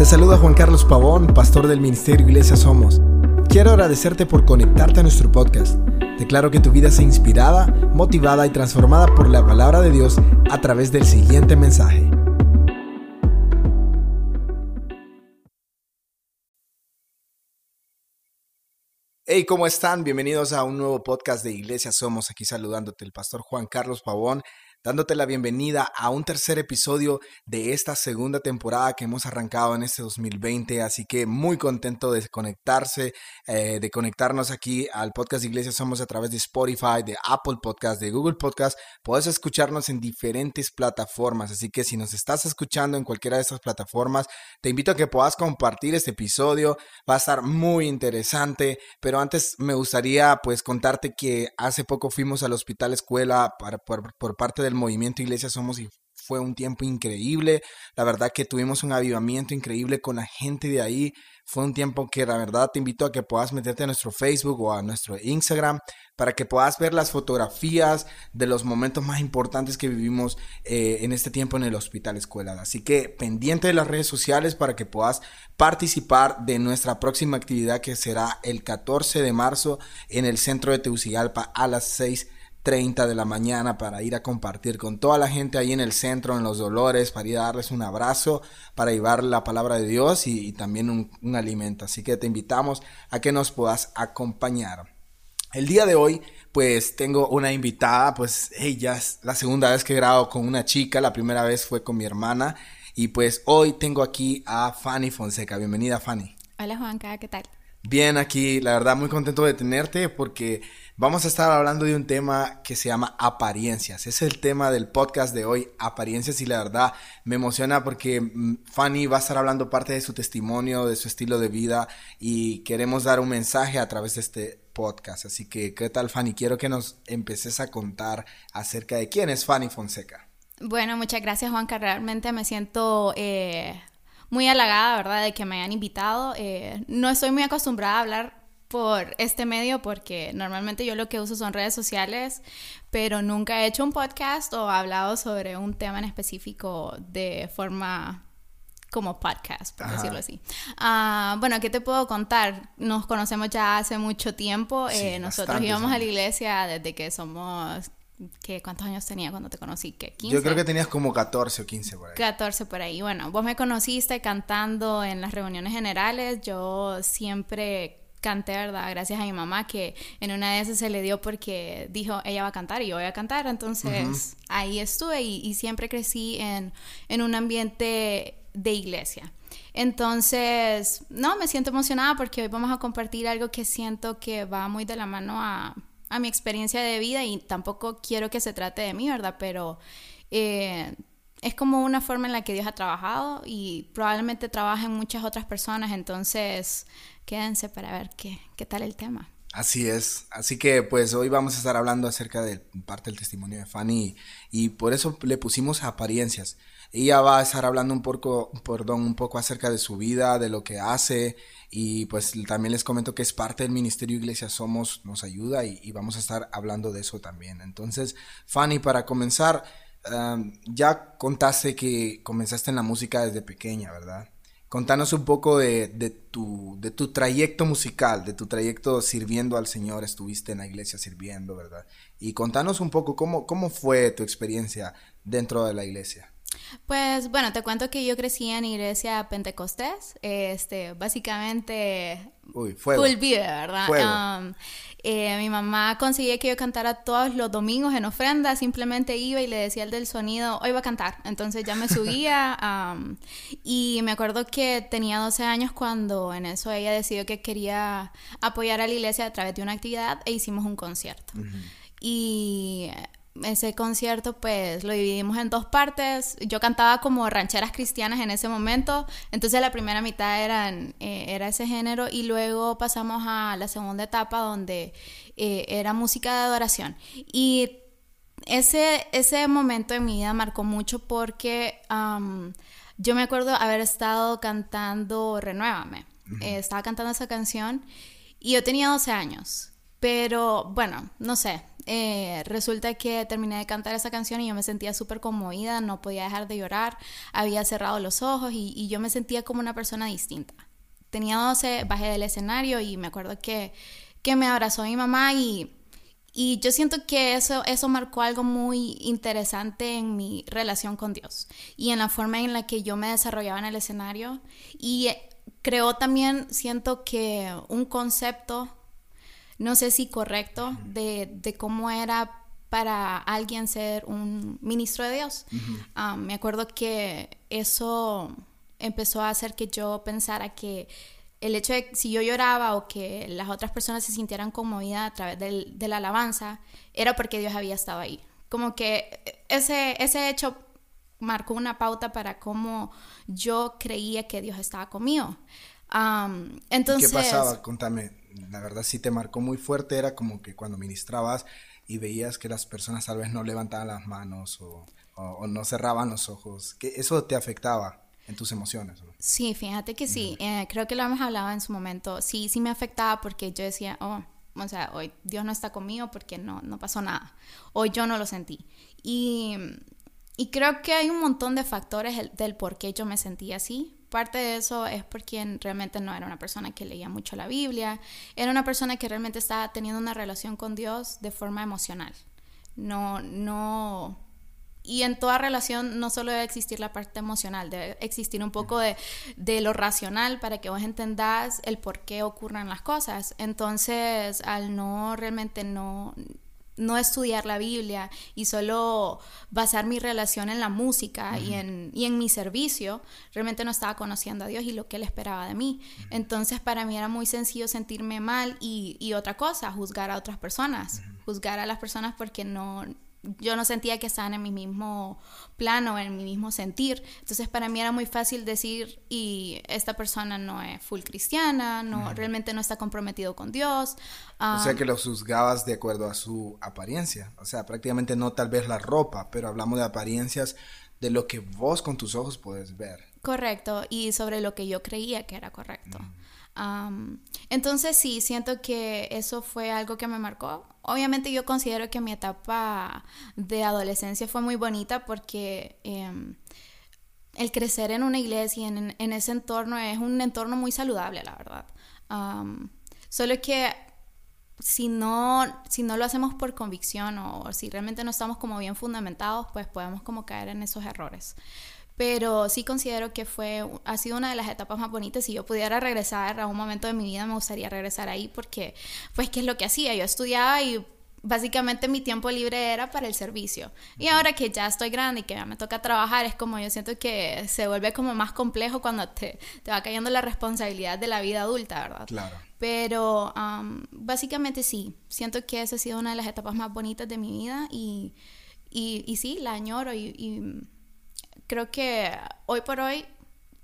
Te saluda Juan Carlos Pavón, pastor del Ministerio Iglesia Somos. Quiero agradecerte por conectarte a nuestro podcast. Declaro que tu vida sea inspirada, motivada y transformada por la palabra de Dios a través del siguiente mensaje. Hey, ¿cómo están? Bienvenidos a un nuevo podcast de Iglesia Somos. Aquí saludándote el pastor Juan Carlos Pavón dándote la bienvenida a un tercer episodio de esta segunda temporada que hemos arrancado en este 2020. Así que muy contento de conectarse, eh, de conectarnos aquí al podcast de Iglesia Somos a través de Spotify, de Apple Podcast, de Google Podcast. Puedes escucharnos en diferentes plataformas. Así que si nos estás escuchando en cualquiera de estas plataformas, te invito a que puedas compartir este episodio. Va a estar muy interesante. Pero antes me gustaría pues contarte que hace poco fuimos al hospital escuela por parte de el movimiento Iglesia Somos y fue un tiempo increíble. La verdad que tuvimos un avivamiento increíble con la gente de ahí. Fue un tiempo que la verdad te invito a que puedas meterte a nuestro Facebook o a nuestro Instagram para que puedas ver las fotografías de los momentos más importantes que vivimos eh, en este tiempo en el Hospital Escuela. Así que pendiente de las redes sociales para que puedas participar de nuestra próxima actividad que será el 14 de marzo en el centro de Tegucigalpa a las 6 30 de la mañana para ir a compartir con toda la gente ahí en el centro, en los dolores, para ir a darles un abrazo, para llevar la palabra de Dios y, también un, alimento. Así que te invitamos a que nos puedas acompañar. El día de hoy, pues tengo una invitada, pues ella es la segunda vez que grabo con una chica, la primera vez fue con mi hermana y pues hoy tengo aquí a Fanny Fonseca. Bienvenida Fanny. Hola Juanca, ¿qué tal? Bien, aquí la verdad muy contento de tenerte porque vamos a estar hablando de un tema que se llama apariencias. Es el tema del podcast de hoy, apariencias, y la verdad me emociona porque mm, Fanny va a estar hablando parte de su testimonio, de su estilo de vida y queremos dar un mensaje a través de este podcast. Así que, ¿qué tal Fanny? Quiero que nos empeces a contar acerca de quién es Fanny Fonseca. Bueno, muchas gracias Juanca. Realmente me siento eh, muy halagada, ¿verdad?, de que me hayan invitado. Eh, no estoy muy acostumbrada a hablar por este medio porque normalmente yo lo que uso son redes sociales, pero nunca he hecho un podcast o hablado sobre un tema en específico de forma como podcast, por decirlo así. Ah, bueno, ¿qué te puedo contar? Nos conocemos ya hace mucho tiempo. Eh, nosotros íbamos a la iglesia desde que somos ¿Cuántos años tenía cuando te conocí? ¿Qué? ¿15? Yo creo que tenías como 14 o 15 por ahí. 14 por ahí. Bueno, vos me conociste cantando en las reuniones generales. Yo siempre canté, ¿verdad? Gracias a mi mamá que en una de esas se le dio porque dijo, ella va a cantar y yo voy a cantar. Entonces ahí estuve y, siempre crecí en, en un ambiente de iglesia. Entonces, no, me siento emocionada porque hoy vamos a compartir algo que siento que va muy de la mano a a mi experiencia de vida y tampoco quiero que se trate de mí, ¿verdad? Pero eh, es como una forma en la que Dios ha trabajado y probablemente trabaja en muchas otras personas, entonces quédense para ver qué, qué tal el tema. Así es, así que pues hoy vamos a estar hablando acerca de parte del testimonio de Fanny y, por eso le pusimos apariencias. Ella va a estar hablando un poco, perdón, un poco acerca de su vida, de lo que hace y pues también les comento que es parte del Ministerio Iglesia Somos, nos ayuda y, vamos a estar hablando de eso también. Entonces, Fanny, para comenzar, ya contaste que comenzaste en la música desde pequeña, ¿verdad? Contanos un poco de, tu, de tu trayecto musical, de tu trayecto sirviendo al Señor, estuviste en la iglesia sirviendo, ¿verdad? Y contanos un poco cómo, cómo fue tu experiencia dentro de la iglesia. Pues bueno, te cuento que yo crecí en iglesia pentecostés, este, básicamente Uy, fuego. ¿verdad? Um, eh, mi mamá conseguía que yo cantara todos los domingos en ofrenda, simplemente iba y le decía al del sonido, hoy va a cantar. Entonces ya me subía um, y me acuerdo que tenía 12 años cuando en eso ella decidió que quería apoyar a la iglesia a través de una actividad e hicimos un concierto. Y ese concierto pues lo dividimos en dos partes. Yo cantaba como rancheras cristianas en ese momento, entonces la primera mitad eran, eh, era ese género y luego pasamos a la segunda etapa donde eh, era música de adoración. Y ese, ese momento en mi vida marcó mucho porque yo me acuerdo haber estado cantando Renuévame. Eh, estaba cantando esa canción y yo tenía 12 años. Pero bueno, no sé, Eh, resulta que terminé de cantar esa canción y yo me sentía súper conmovida, no podía dejar de llorar, había cerrado los ojos y, y, yo me sentía como una persona distinta. Tenía 12, bajé del escenario y me acuerdo que, que me abrazó mi mamá y, y yo siento que eso, eso marcó algo muy interesante en mi relación con Dios y en la forma en la que yo me desarrollaba en el escenario. Y creó también, siento que un concepto no sé si correcto, de, cómo era para alguien ser un ministro de Dios. Ah, me acuerdo que eso empezó a hacer que yo pensara que el hecho de si yo lloraba o que las otras personas se sintieran conmovidas a través de la alabanza, era porque Dios había estado ahí. Como que ese, ese hecho marcó una pauta para cómo yo creía que Dios estaba conmigo. entonces, ¿Qué pasaba? Contame la verdad sí te marcó muy fuerte, era como que cuando ministrabas y veías que las personas tal vez no levantaban las manos o, no cerraban los ojos, que eso te afectaba en tus emociones. Sí, fíjate que sí, eh, creo que lo hemos hablado en su momento, sí, sí me afectaba porque yo decía, oh, o sea, hoy Dios no está conmigo porque no, no pasó nada, hoy yo no lo sentí. Y, y creo que hay un montón de factores del por qué yo me sentía así, Parte de eso es porque realmente no era una persona que leía mucho la Biblia, era una persona que realmente estaba teniendo una relación con Dios de forma emocional. No, no. Y en toda relación no solo debe existir la parte emocional, debe existir un poco de, de lo racional para que vos entendás el por qué ocurren las cosas. Entonces, al no realmente no no estudiar la Biblia y solo basar mi relación en la música y, en, y en mi servicio, realmente no estaba conociendo a Dios y lo que Él esperaba de mí. Entonces para mí era muy sencillo sentirme mal y, y otra cosa, juzgar a otras personas, juzgar a las personas porque no yo no sentía que estaban en mi mismo plano, en mi mismo sentir. Entonces para mí era muy fácil decir, y esta persona no es full cristiana, no, realmente no está comprometido con Dios. o sea que lo juzgabas de acuerdo a su apariencia. O sea, prácticamente no tal vez la ropa, pero hablamos de apariencias de lo que vos con tus ojos puedes ver. Correcto, y sobre lo que yo creía que era correcto. Entonces sí, siento que eso fue algo que me marcó obviamente yo considero que mi etapa de adolescencia fue muy bonita porque em, el crecer en una iglesia, en, en, ese entorno, es un entorno muy saludable, la verdad. solo que si no, si no lo hacemos por convicción o si realmente no estamos como bien fundamentados, pues podemos como caer en esos errores pero sí considero que fue, ha sido una de las etapas más bonitas. Si yo pudiera regresar a un momento de mi vida, me gustaría regresar ahí porque, pues, ¿qué es lo que hacía? Yo estudiaba y básicamente mi tiempo libre era para el servicio. Y ahora que ya estoy grande y que ya me toca trabajar, es como yo siento que se vuelve como más complejo cuando te, te va cayendo la responsabilidad de la vida adulta, ¿verdad? Claro. Pero básicamente sí, siento que esa ha sido una de las etapas más bonitas de mi vida y, y, y sí, la añoro y creo que hoy por hoy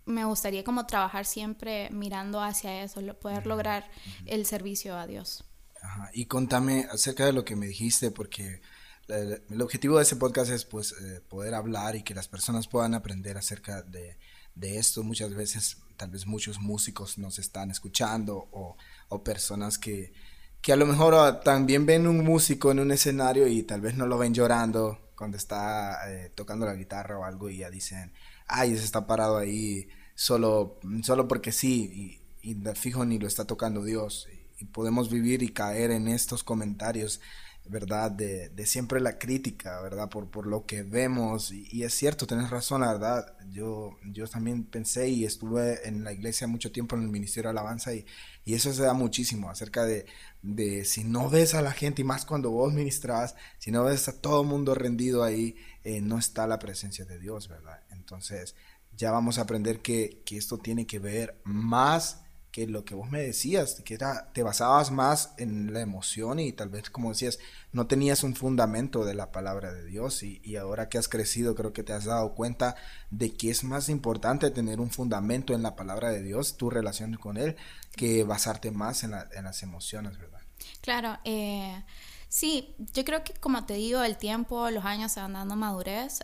me gustaría como trabajar siempre mirando hacia eso, poder lograr el servicio a Dios. Ajá. Y contame acerca de lo que me dijiste, porque el objetivo de ese podcast es pues eh, poder hablar y que las personas puedan aprender acerca de, de, esto. Muchas veces, tal vez muchos músicos nos están escuchando o, o personas que, que a lo mejor ah, también ven un músico en un escenario y tal vez no lo ven llorando cuando está eh, tocando la guitarra o algo y ya dicen, ay, ese está parado ahí solo, solo porque sí, y, y fijo ni lo está tocando Dios. Y podemos vivir y caer en estos comentarios ¿verdad? De, de, siempre la crítica, ¿verdad? Por, por lo que vemos. Y, es cierto, tenés razón, la verdad. Yo, yo también pensé y estuve en la iglesia mucho tiempo en el Ministerio de Alabanza y, y eso se da muchísimo acerca de, de, si no ves a la gente y más cuando vos ministras, si no ves a todo mundo rendido ahí, eh, no está la presencia de Dios, ¿verdad? Entonces ya vamos a aprender que, que esto tiene que ver más que lo que vos me decías, que era, te basabas más en la emoción y tal vez, como decías, no tenías un fundamento de la palabra de Dios y, y, ahora que has crecido creo que te has dado cuenta de que es más importante tener un fundamento en la palabra de Dios, tu relación con Él, que basarte más en, la, en las emociones, ¿verdad? Claro, eh, sí, yo creo que como te digo, el tiempo, los años se van dando madurez.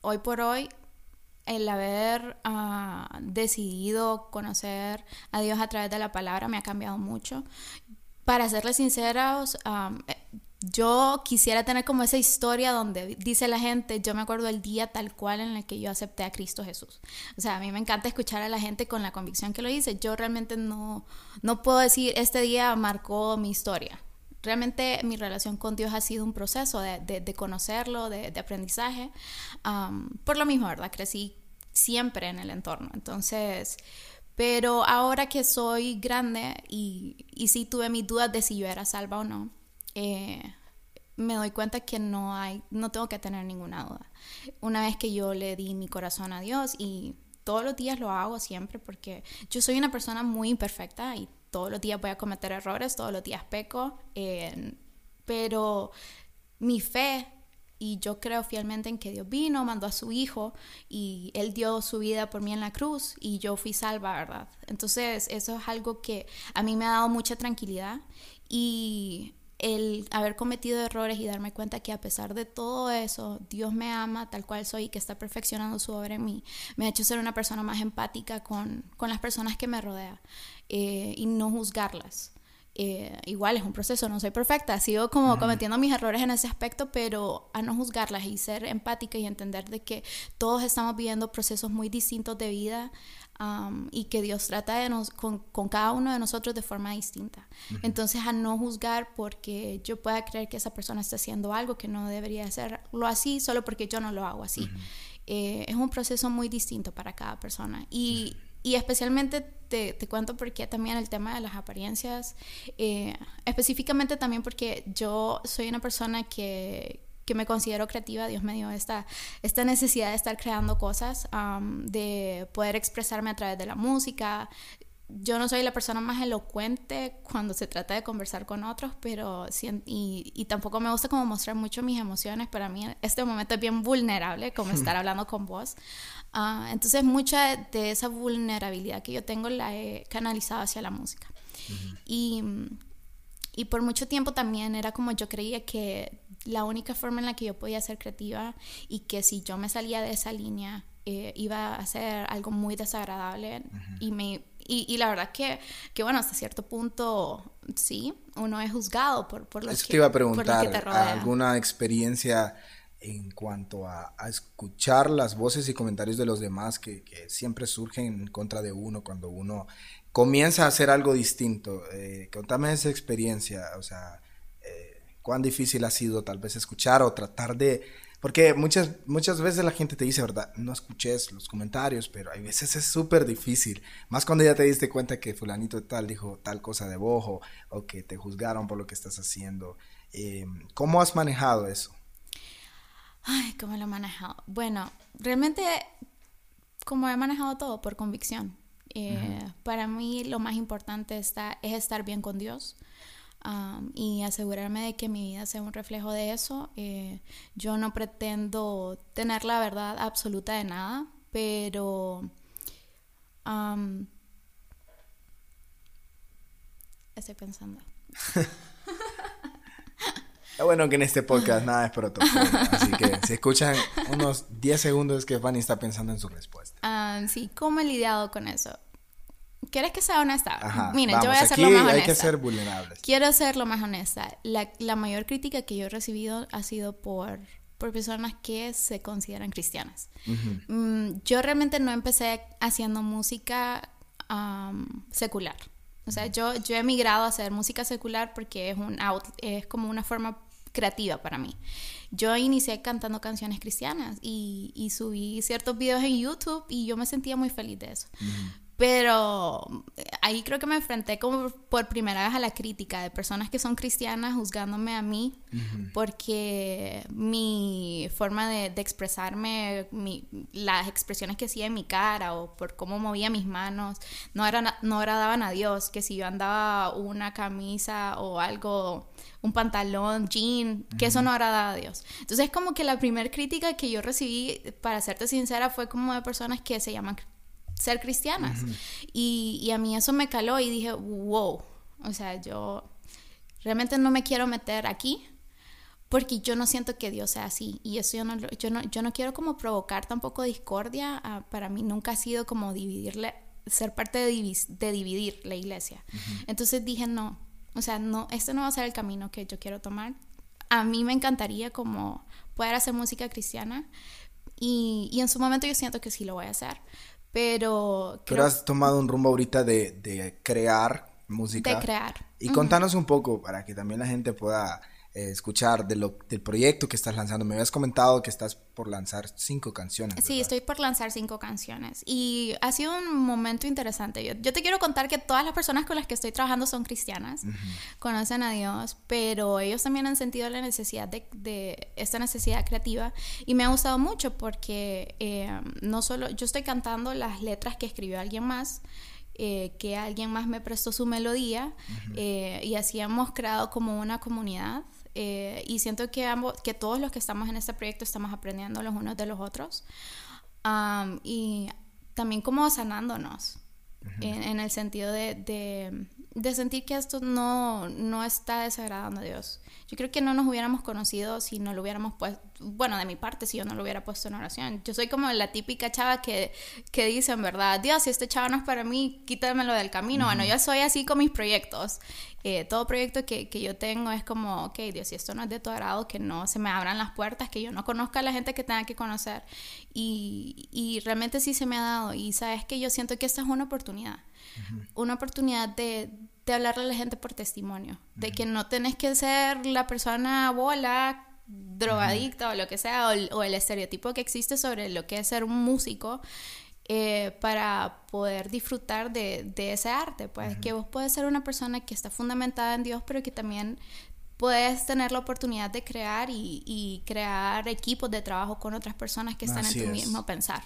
hoy por hoy el haber ah, decidido conocer a Dios a través de la palabra me ha cambiado mucho. Para serles sinceros, yo quisiera tener como esa historia donde dice la gente, yo me acuerdo el día tal cual en el que yo acepté a Cristo Jesús. O sea, a mí me encanta escuchar a la gente con la convicción que lo dice. Yo realmente no, no puedo decir, este día marcó mi historia. Realmente mi relación con Dios ha sido un proceso de, de, conocerlo, de, aprendizaje. por lo mismo, ¿verdad? Crecí siempre en el entorno. Entonces, pero ahora que soy grande y, y sí tuve mis dudas de si yo era salva o no, eh, me doy cuenta que no hay, no tengo que tener ninguna duda. Una vez que yo le di mi corazón a Dios y todos los días lo hago siempre porque yo soy una persona muy imperfecta y todos los días voy a cometer errores, todos los días peco, eh, pero mi fe y yo creo fielmente en que Dios vino, mandó a su Hijo y Él dio su vida por mí en la cruz y yo fui salva, ¿verdad? Entonces eso es algo que a mí me ha dado mucha tranquilidad y el haber cometido errores y darme cuenta que a pesar de todo eso, Dios me ama tal cual soy y que está perfeccionando su obra en mí, me ha hecho ser una persona más empática con, con las personas que me rodean eh, y no juzgarlas. Eh, igual es un proceso, no soy perfecta, sigo como cometiendo mis errores en ese aspecto, pero a no juzgarlas y ser empática y entender de que todos estamos viviendo procesos muy distintos de vida y que Dios trata de nos, con, con, cada uno de nosotros de forma distinta. Entonces, a no juzgar porque yo pueda creer que esa persona está haciendo algo que no debería hacerlo así solo porque yo no lo hago así. Eh, es un proceso muy distinto para cada persona. Y, y especialmente te, te, cuento porque también el tema de las apariencias, eh, específicamente también porque yo soy una persona que, que me considero creativa, Dios me dio esta, esta necesidad de estar creando cosas, de poder expresarme a través de la música. Yo no soy la persona más elocuente cuando se trata de conversar con otros, pero y, y tampoco me gusta como mostrar mucho mis emociones. Para mí este momento es bien vulnerable, como estar hablando con vos. Ah, entonces mucha de esa vulnerabilidad que yo tengo la he canalizado hacia la música. Y y por mucho tiempo también era como yo creía que la única forma en la que yo podía ser creativa y que si yo me salía de esa línea eh, iba a ser algo muy desagradable y me y, la verdad que, que, bueno, hasta cierto punto, sí, uno es juzgado por, por los, que, te iba a preguntar, ¿alguna experiencia en cuanto a, a, escuchar las voces y comentarios de los demás que, que, siempre surgen en contra de uno cuando uno comienza a hacer algo distinto. Eh, contame esa experiencia, o sea, cuán difícil ha sido tal vez escuchar o tratar de... Porque muchas, muchas veces la gente te dice, ¿verdad? No escuches los comentarios, pero hay veces es súper difícil. Más cuando ya te diste cuenta que fulanito tal dijo tal cosa de bojo o que te juzgaron por lo que estás haciendo. Eh, ¿Cómo has manejado eso? Ay, ¿cómo lo he manejado? Bueno, realmente como he manejado todo por convicción. Eh, para mí lo más importante está, es estar bien con Dios y asegurarme de que mi vida sea un reflejo de eso. Eh, yo no pretendo tener la verdad absoluta de nada, pero... estoy pensando. bueno que en este podcast nada es protocolo, así que si escuchan unos 10 segundos que Fanny está pensando en su respuesta. sí, ¿cómo he lidiado con eso? ¿Quieres que sea honesta? Miren, yo voy a ser lo más honesta. Hay que ser vulnerables. Quiero ser lo más honesta. La, la, mayor crítica que yo he recibido ha sido por, por personas que se consideran cristianas. Mm, yo realmente no empecé haciendo música secular. O sea, yo, yo he migrado a hacer música secular porque es, un out, es como una forma creativa para mí. Yo inicié cantando canciones cristianas y, y, subí ciertos videos en YouTube y yo me sentía muy feliz de eso. Pero eh, ahí creo que me enfrenté como por primera vez a la crítica de personas que son cristianas juzgándome a mí porque mi forma de, expresarme, las expresiones que hacía en mi cara o por cómo movía mis manos no, era, no agradaban a Dios, que si yo andaba una camisa o algo, un pantalón, jean, que eso no agradaba a Dios. Entonces como que la primera crítica que yo recibí, para serte sincera, fue como de personas que se llaman ser cristianas. y, y, a mí eso me caló y dije, wow, o sea, yo realmente no me quiero meter aquí porque yo no siento que Dios sea así y eso yo no, yo no, yo no quiero como provocar tampoco discordia, ah, para mí nunca ha sido como dividirle, ser parte de, de dividir la iglesia. Entonces dije, no, o sea, no, este no va a ser el camino que yo quiero tomar. a mí me encantaría como poder hacer música cristiana y, y en su momento yo siento que sí lo voy a hacer. Pero... Pero has tomado un rumbo ahorita de, de crear música. De crear. Y contanos un poco para que también la gente pueda eh, escuchar de lo, del proyecto que estás lanzando. Me habías comentado que estás por lanzar cinco canciones. Sí, estoy por lanzar cinco canciones. Y ha sido un momento interesante. Yo, te quiero contar que todas las personas con las que estoy trabajando son cristianas, conocen a Dios, pero ellos también han sentido la necesidad de, esta necesidad creativa. Y me ha gustado mucho porque eh, no solo yo estoy cantando las letras que escribió alguien más, eh, que alguien más me prestó su melodía y así hemos creado como una comunidad eh, y siento que, ambos, que todos los que estamos en este proyecto estamos aprendiendo los unos de los otros y también como sanándonos en, el sentido de, de, de, sentir que esto no, no está desagradando a Dios. Yo creo que no nos hubiéramos conocido si no lo hubiéramos puesto, bueno, de mi parte, si yo no lo hubiera puesto en oración. Yo soy como la típica chava que, que dice, en verdad, Dios, si este chavo no es para mí, quítamelo del camino. Bueno, yo soy así con mis proyectos. Eh, todo proyecto que, que, yo tengo es como, ok, Dios, si esto no es de tu agrado, que no se me abran las puertas, que yo no conozca a la gente que tenga que conocer. Y, y realmente sí se me ha dado. Y sabes que yo siento que esta es una oportunidad. Una oportunidad de, de hablarle a la gente por testimonio. De que no tenés que ser la persona bola drogadicta o lo que sea, o el, estereotipo que existe sobre lo que es ser un músico, eh, para poder disfrutar de, ese arte. Pues que vos puedes ser una persona que está fundamentada en Dios, pero que también puedes tener la oportunidad de crear y, crear equipos de trabajo con otras personas que están en tu mismo pensar.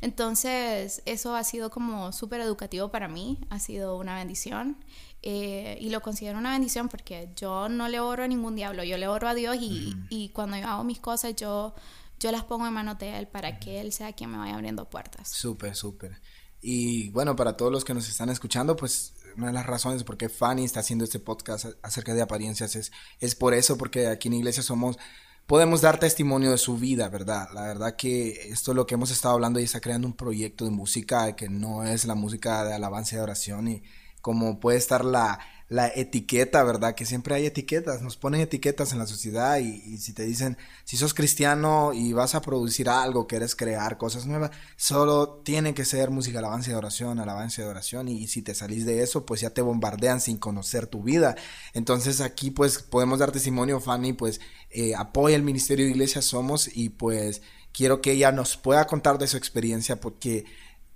Entonces, eso ha sido como súper educativo para mí, ha sido una bendición. Eh, y lo considero una bendición porque yo no le oro a ningún diablo, yo le oro a Dios y, y cuando yo hago mis cosas yo, yo las pongo en manos de Él para que Él sea quien me vaya abriendo puertas. Súper, súper. Y bueno, para todos los que nos están escuchando, pues una de las razones por qué Fanny está haciendo este podcast acerca de apariencias es, es por eso, porque aquí en Iglesia somos podemos dar testimonio de su vida, ¿verdad? La verdad que esto es lo que hemos estado hablando y está creando un proyecto de música que no es la música de alabanza y de oración y como puede estar la, la etiqueta, ¿verdad? Que siempre hay etiquetas, nos ponen etiquetas en la sociedad y, si te dicen, si sos cristiano y vas a producir algo, quieres crear cosas nuevas, solo tiene que ser música, alabanza y oración, alabanza y oración y, si te salís de eso, pues ya te bombardean sin conocer tu vida. Entonces aquí pues podemos dar testimonio, Fanny, pues eh, apoya el Ministerio de Iglesia Somos y pues quiero que ella nos pueda contar de su experiencia porque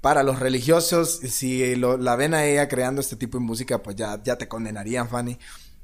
para los religiosos, si la ven a ella creando este tipo de música, pues ya, ya te condenarían, Fanny.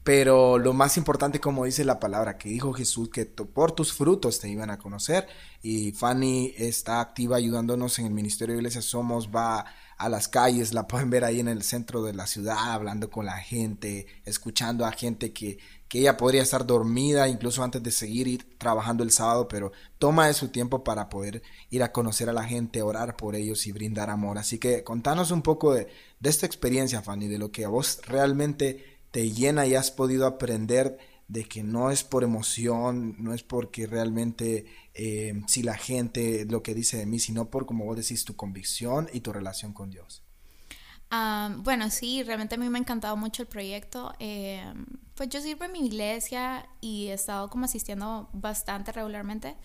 Pero lo más importante, como dice la palabra, que dijo Jesús, que por tus frutos te iban a conocer. Y Fanny está activa ayudándonos en el Ministerio de Iglesia Somos, va a las calles, la pueden ver ahí en el centro de la ciudad, hablando con la gente, escuchando a gente que, que ella podría estar dormida incluso antes de seguir ir trabajando el sábado, pero toma de su tiempo para poder ir a conocer a la gente, orar por ellos y brindar amor. Así que contanos un poco de, esta experiencia, Fanny, de lo que a vos realmente te llena y has podido aprender de que no es por emoción, no es porque realmente eh, si la gente lo que dice de mí, sino por, como vos decís, tu convicción y tu relación con Dios bueno, sí, realmente a mí me ha encantado mucho el proyecto. Eh, pues yo sirvo en mi iglesia y he estado como asistiendo bastante regularmente,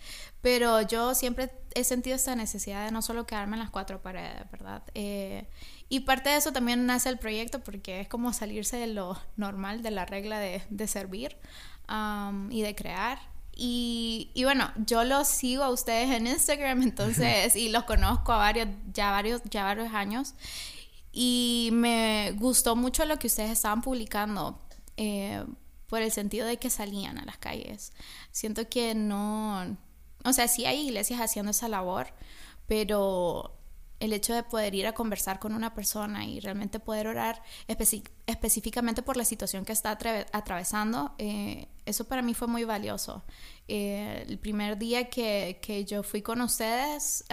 pero yo siempre he sentido esta necesidad de no solo quedarme en las cuatro paredes, ¿verdad? Eh, y parte de eso también nace el proyecto porque es como salirse de lo normal, de la regla de, de servir y de crear. Y, y, bueno, yo los sigo a ustedes en Instagram, entonces, y los conozco a varios, ya varios, ya varios años. Y me gustó mucho lo que ustedes estaban publicando eh, por el sentido de que salían a las calles. Siento que no, o sea, sí hay iglesias haciendo esa labor, pero el hecho de poder ir a conversar con una persona y realmente poder orar específicamente por la situación que está atravesando, eh, eso para mí fue muy valioso. Eh, el primer día que, que, yo fui con ustedes,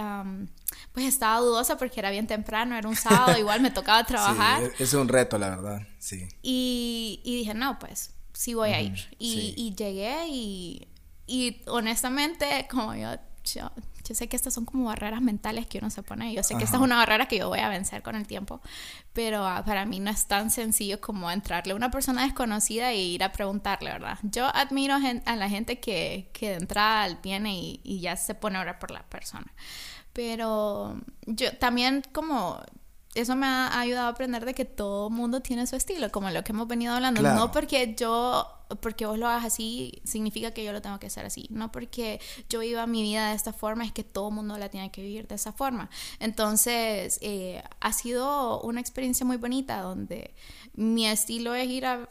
pues estaba dudosa porque era bien temprano, era un sábado, igual me tocaba trabajar. Sí, es un reto, la verdad, sí. Y, y dije, no, pues sí voy a ir. Y, y llegué y, y honestamente, como yo yo sé que estas son como barreras mentales que uno se pone. Yo sé que esta es una barrera que yo voy a vencer con el tiempo, pero ah, para mí no es tan sencillo como entrarle a una persona desconocida e ir a preguntarle, ¿verdad? Yo admiro a la gente que, que de entrada viene y, y ya se pone a orar por la persona. Pero yo también como eso me ha ayudado a aprender de que todo mundo tiene su estilo, como lo que hemos venido hablando. No porque yo, porque vos lo hagas así, significa que yo lo tengo que hacer así. No porque yo viva mi vida de esta forma, es que todo mundo la tiene que vivir de esa forma. Entonces, eh, ha sido una experiencia muy bonita donde mi estilo es ir a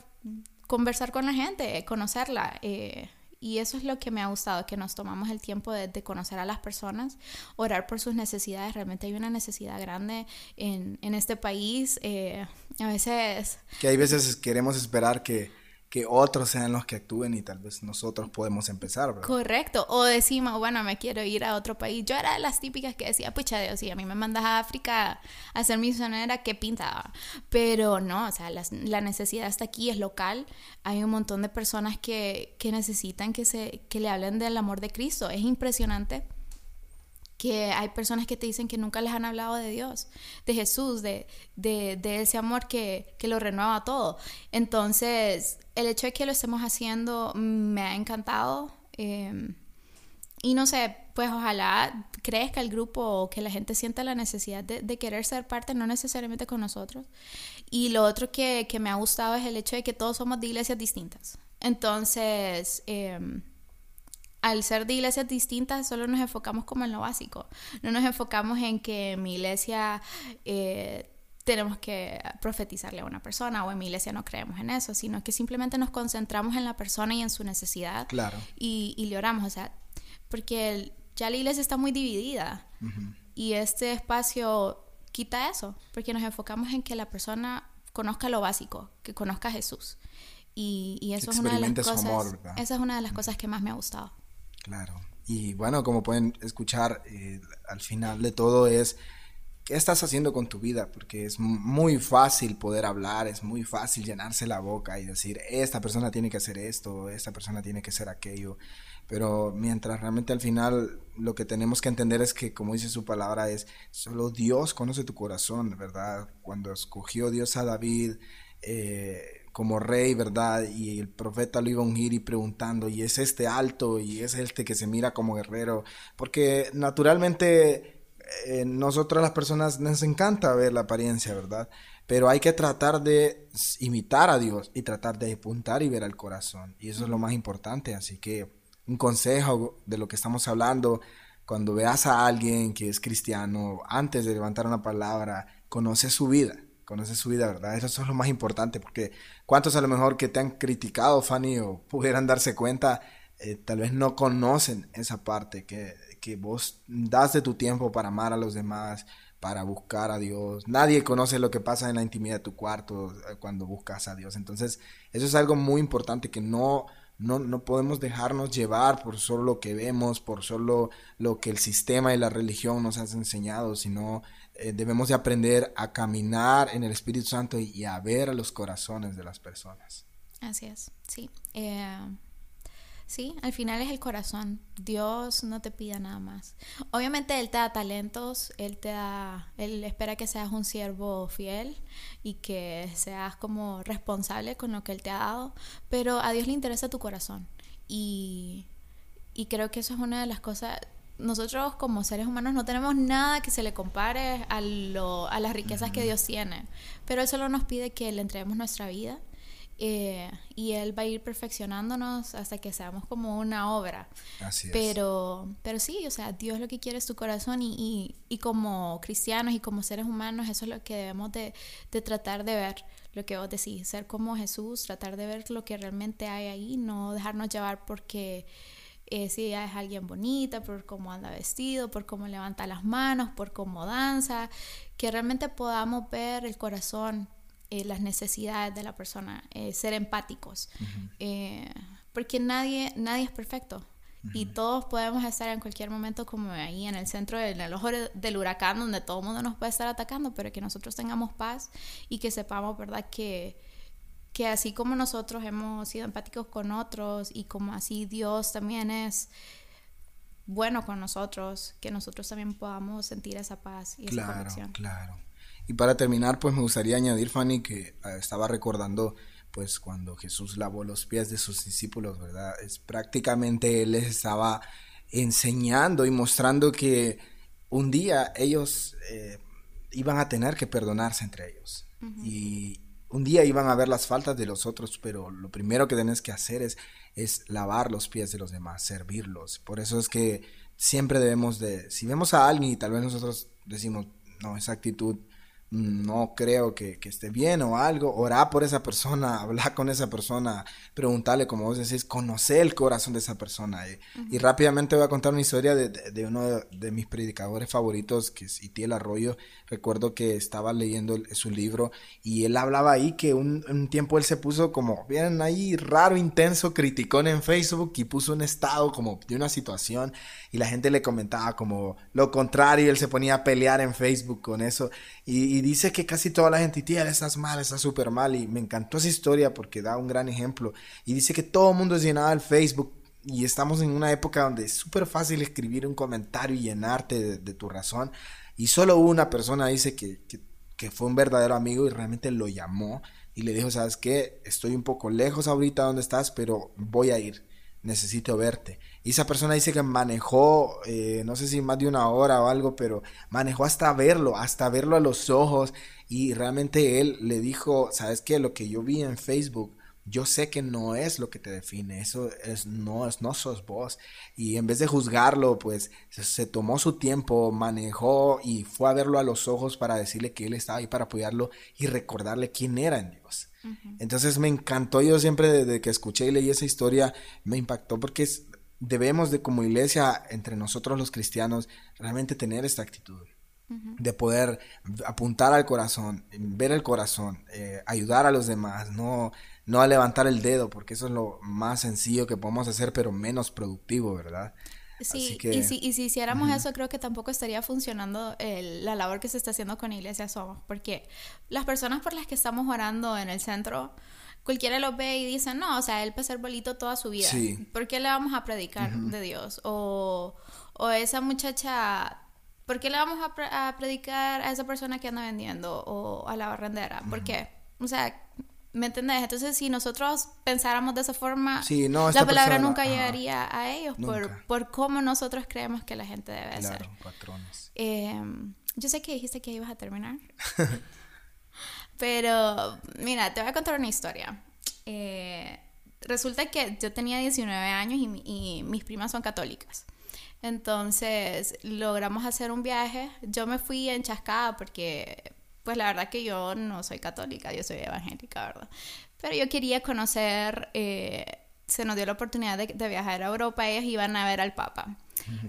conversar con la gente, conocerla. Eh, y eso es lo que me ha gustado, que nos tomamos el tiempo de, conocer a las personas, orar por sus necesidades. Realmente hay una necesidad grande en, en este país. Eh, a veces... Que hay veces queremos esperar que que otros sean los que actúen y tal vez nosotros podemos empezar, ¿verdad? Correcto. O decimos, bueno, me quiero ir a otro país. Yo era de las típicas que decía, pucha Dios, si a mí me mandas a África a ser misionera, ¿qué pintaba? Pero no, o sea, la, necesidad está aquí, es local. Hay un montón de personas que, que necesitan que, se, que le hablen del amor de Cristo. Es impresionante que hay personas que te dicen que nunca les han hablado de Dios, de Jesús, de, de, ese amor que, que, lo renueva todo. Entonces, el hecho de que lo estemos haciendo me ha encantado. Em, y no sé, pues ojalá crezca el grupo o que la gente sienta la necesidad de, de, querer ser parte, no necesariamente con nosotros. Y lo otro que, que, me ha gustado es el hecho de que todos somos de iglesias distintas. Entonces, eh, al ser de iglesias distintas, solo nos enfocamos como en lo básico. No nos enfocamos en que mi iglesia eh, tenemos que profetizarle a una persona o en mi iglesia no creemos en eso, sino que simplemente nos concentramos en la persona y en su necesidad. Claro. Y, y le oramos, o sea, porque ya la iglesia está muy dividida y este espacio quita eso, porque nos enfocamos en que la persona conozca lo básico, que conozca a Jesús. Y, y eso es una de las cosas. esa es una de las cosas que más me ha gustado. Claro. Y bueno, como pueden escuchar, eh, al final de todo es, ¿qué estás haciendo con tu vida? Porque es muy fácil poder hablar, es muy fácil llenarse la boca y decir, esta persona tiene que hacer esto, esta persona tiene que hacer aquello. Pero mientras realmente al final lo que tenemos que entender es que, como dice su palabra, es solo Dios conoce tu corazón, ¿verdad? Cuando escogió Dios a David, eh, como rey, ¿verdad? Y el profeta lo iba a ungir y preguntando, ¿y es este alto? ¿Y es este que se mira como guerrero? Porque naturalmente eh, nosotros las personas nos encanta ver la apariencia, ¿verdad? Pero hay que tratar de imitar a Dios y tratar de apuntar y ver al corazón. Y eso es lo más importante. Así que un consejo de lo que estamos hablando, cuando veas a alguien que es cristiano, antes de levantar una palabra, conoce su vida conoce su vida, ¿verdad? Eso es lo más importante, porque cuántos a lo mejor que te han criticado, Fanny, o pudieran darse cuenta, eh, tal vez no conocen esa parte, que, que vos das de tu tiempo para amar a los demás, para buscar a Dios. Nadie conoce lo que pasa en la intimidad de tu cuarto eh, cuando buscas a Dios. Entonces, eso es algo muy importante que no, no, no, podemos dejarnos llevar por solo lo que vemos, por solo lo que el sistema y la religión nos han enseñado, sino eh, debemos de aprender a caminar en el Espíritu Santo y, a ver los corazones de las personas. Así es, sí. Eh, sí, al final es el corazón. Dios no te pide nada más. Obviamente Él te da talentos, Él te da, Él espera que seas un siervo fiel y que seas como responsable con lo que Él te ha dado, pero a Dios le interesa tu corazón. Y, y creo que eso es una de las cosas, nosotros como seres humanos no tenemos nada que se le compare a, lo, a las riquezas que Dios tiene, pero Él solo nos pide que le entreguemos nuestra vida eh, y Él va a ir perfeccionándonos hasta que seamos como una obra. Así es. Pero, pero sí, o sea, Dios lo que quiere es tu corazón y, y, y como cristianos y como seres humanos eso es lo que debemos de, de tratar de ver lo que vos decís, ser como Jesús, tratar de ver lo que realmente hay ahí, no dejarnos llevar porque eh, si ella es alguien bonita, por cómo anda vestido, por cómo levanta las manos, por cómo danza, que realmente podamos ver el corazón, eh, las necesidades de la persona, eh, ser empáticos, porque nadie, nadie es perfecto. Y todos podemos estar en cualquier momento como ahí en el centro del ojo del huracán donde todo el mundo nos puede estar atacando, pero que nosotros tengamos paz y que sepamos, ¿verdad? Que, que así como nosotros hemos sido empáticos con otros y como así Dios también es, bueno con nosotros, que nosotros también podamos sentir esa paz y esa conexión. Claro. Y para terminar, pues me gustaría añadir, Fanny, que ah, estaba recordando pues cuando Jesús lavó los pies de sus discípulos, ¿verdad? Es prácticamente él les estaba enseñando y mostrando que un día ellos eh, iban a tener que perdonarse entre ellos. Y un día iban a ver las faltas de los otros, pero lo primero que tienes que hacer es, es lavar los pies de los demás, servirlos. Por eso es que siempre debemos de, si vemos a alguien y tal vez nosotros decimos, no, esa actitud no creo que, esté bien o algo, orar por esa persona, hablar con esa persona, preguntarle, como vos decís, conocer el corazón de esa persona. Y, rápidamente voy a contar una historia de, uno de, mis predicadores favoritos, que es Itiel Arroyo. Recuerdo que estaba leyendo su libro y él hablaba ahí que un, un tiempo él se puso como, bien ahí raro, intenso, criticón en Facebook y puso un estado como de una situación y la gente le comentaba como lo contrario, él se ponía a pelear en Facebook con eso y, dice que casi toda la gente, tía, estás mal, estás súper mal y me encantó esa historia porque da un gran ejemplo. Y dice que todo el mundo es llenado el Facebook y estamos en una época donde es súper fácil escribir un comentario y llenarte de, tu razón. Y solo una persona dice que, que, que fue un verdadero amigo y realmente lo llamó y le dijo, sabes qué, estoy un poco lejos ahorita donde estás, pero voy a ir, necesito verte. Y esa persona dice que manejó, eh, no sé si más de una hora o algo, pero manejó hasta verlo, hasta verlo a los ojos. Y realmente él le dijo, ¿sabes qué? Lo que yo vi en Facebook, yo sé que no es lo que te define, eso es, no, es, no sos vos. Y en vez de juzgarlo, pues se, tomó su tiempo, manejó y fue a verlo a los ojos para decirle que él estaba ahí para apoyarlo y recordarle quién era en Dios. Entonces me encantó, yo siempre desde que escuché y leí esa historia, me impactó porque es, debemos de como iglesia, entre nosotros los cristianos, realmente tener esta actitud. De poder apuntar al corazón, ver el corazón, eh, ayudar a los demás, no, no a levantar el dedo, porque eso es lo más sencillo que podemos hacer, pero menos productivo, ¿verdad? Sí, y, si, y si hiciéramos eso, creo que tampoco estaría funcionando la labor que se está haciendo con Iglesia Somos, porque las personas por las que estamos orando en el centro, cualquiera lo ve y dice, no, o sea, él puede ser bolito toda su vida. ¿Por qué le vamos a predicar de Dios? O, o esa muchacha, ¿por qué le vamos a, predicar a esa persona que anda vendiendo? O a la barrendera. ¿Por qué? O sea, ¿me entendés? Entonces, si nosotros pensáramos de esa forma, la palabra nunca llegaría a ellos por, por cómo nosotros creemos que la gente debe claro, ser. patrones. Em, yo sé que dijiste que ibas a terminar. Pero, mira, te voy a contar una historia. Eh, resulta que yo tenía 19 años y, mis primas son católicas. Entonces logramos hacer un viaje. Yo me fui enchascada porque, pues la verdad que yo no soy católica, yo soy evangélica, ¿verdad? Pero yo quería conocer, eh, se nos dio la oportunidad de, viajar a Europa, ellas iban a ver al Papa.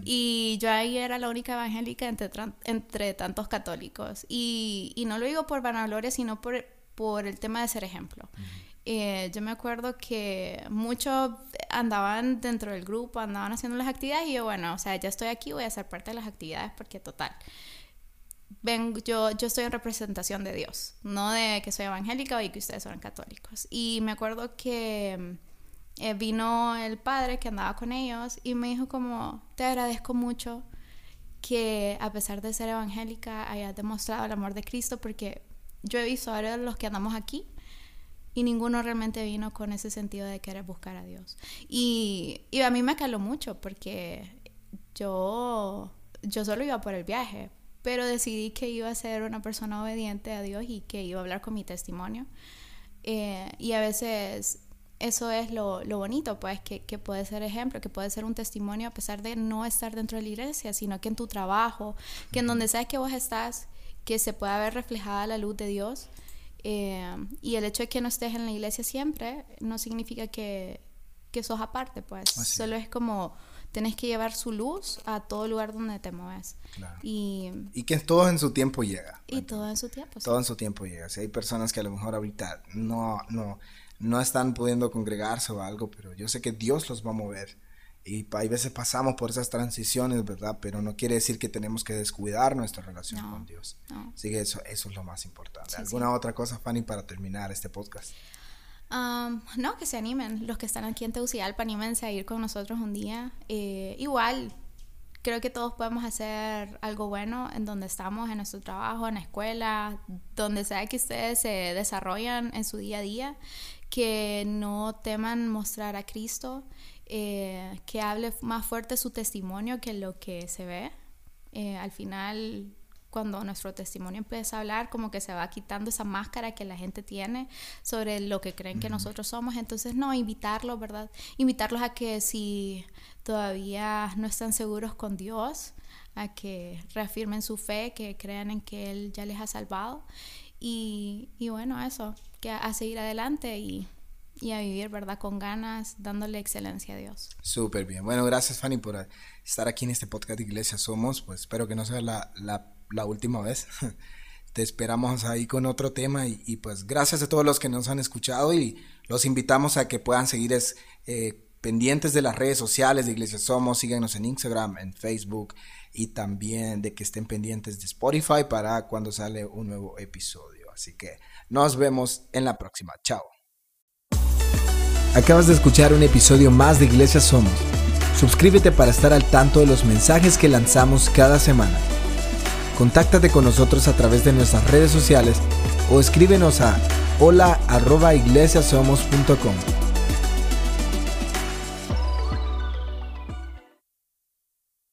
Y yo ahí era la única evangélica entre, entre tantos católicos. Y, y, no lo digo por vanagloria, sino por, por el tema de ser ejemplo. Eh, yo me acuerdo que muchos andaban dentro del grupo, andaban haciendo las actividades y yo, bueno, o sea, ya estoy aquí, voy a ser parte de las actividades porque total. Ven, yo, yo estoy en representación de Dios, no de que soy evangélica o que ustedes son católicos. Y me acuerdo que eh, vino el padre que andaba con ellos y me dijo como, te agradezco mucho que a pesar de ser evangélica hayas demostrado el amor de Cristo porque yo he visto ahora los que andamos aquí y ninguno realmente vino con ese sentido de querer buscar a Dios. Y, y a mí me caló mucho porque yo, yo solo iba por el viaje, pero decidí que iba a ser una persona obediente a Dios y que iba a hablar con mi testimonio. Eh, y a veces eso es lo, lo bonito, pues, que, que, puede ser ejemplo, que puede ser un testimonio a pesar de no estar dentro de la iglesia, sino que en tu trabajo, que en donde sabes que vos estás, que se pueda ver reflejada la luz de Dios. Eh, y el hecho de que no estés en la iglesia siempre no significa que, que sos aparte, pues. Solo es como tenés que llevar su luz a todo lugar donde te mueves. Y, y, que todo en su tiempo llega. Y todo en su tiempo. Todo en su tiempo llega. Si hay personas que a lo mejor ahorita no, no, no están pudiendo congregarse o algo, pero yo sé que Dios los va a mover. Y hay veces pasamos por esas transiciones, ¿verdad? Pero no quiere decir que tenemos que descuidar nuestra relación con Dios. Así que eso, eso es lo más importante. ¿Alguna otra cosa, Fanny, para terminar este podcast? no, que se animen. Los que están aquí en Tegucigalpa, anímense a ir con nosotros un día. Eh, igual, creo que todos podemos hacer algo bueno en donde estamos, en nuestro trabajo, en la escuela, donde sea que ustedes se desarrollan en su día a día, que no teman mostrar a Cristo, eh, que hable más fuerte su testimonio que lo que se ve. Eh, al final cuando nuestro testimonio empieza a hablar, como que se va quitando esa máscara que la gente tiene sobre lo que creen que nosotros somos. Entonces, no, invitarlos, ¿verdad? Invitarlos a que si todavía no están seguros con Dios, a que reafirmen su fe, que crean en que Él ya les ha salvado. Y, bueno, eso, que a, seguir adelante y, a vivir, ¿verdad? Con ganas, dándole excelencia a Dios. Súper bien. Bueno, gracias Fanny por estar aquí en este podcast de Iglesia Somos. Pues espero que no sea la, última vez. Te esperamos ahí con otro tema y, pues gracias a todos los que nos han escuchado y los invitamos a que puedan seguir eh, pendientes de las redes sociales de Iglesia Somos, síganos en Instagram, en Facebook y también de que estén pendientes de Spotify para cuando sale un nuevo episodio. Así que nos vemos en la próxima. Chao. Acabas de escuchar un episodio más de Iglesia Somos. Suscríbete para estar al tanto de los mensajes que lanzamos cada semana. Contáctate con nosotros a través de nuestras redes sociales o escríbenos a hola@iglesiasomos.com.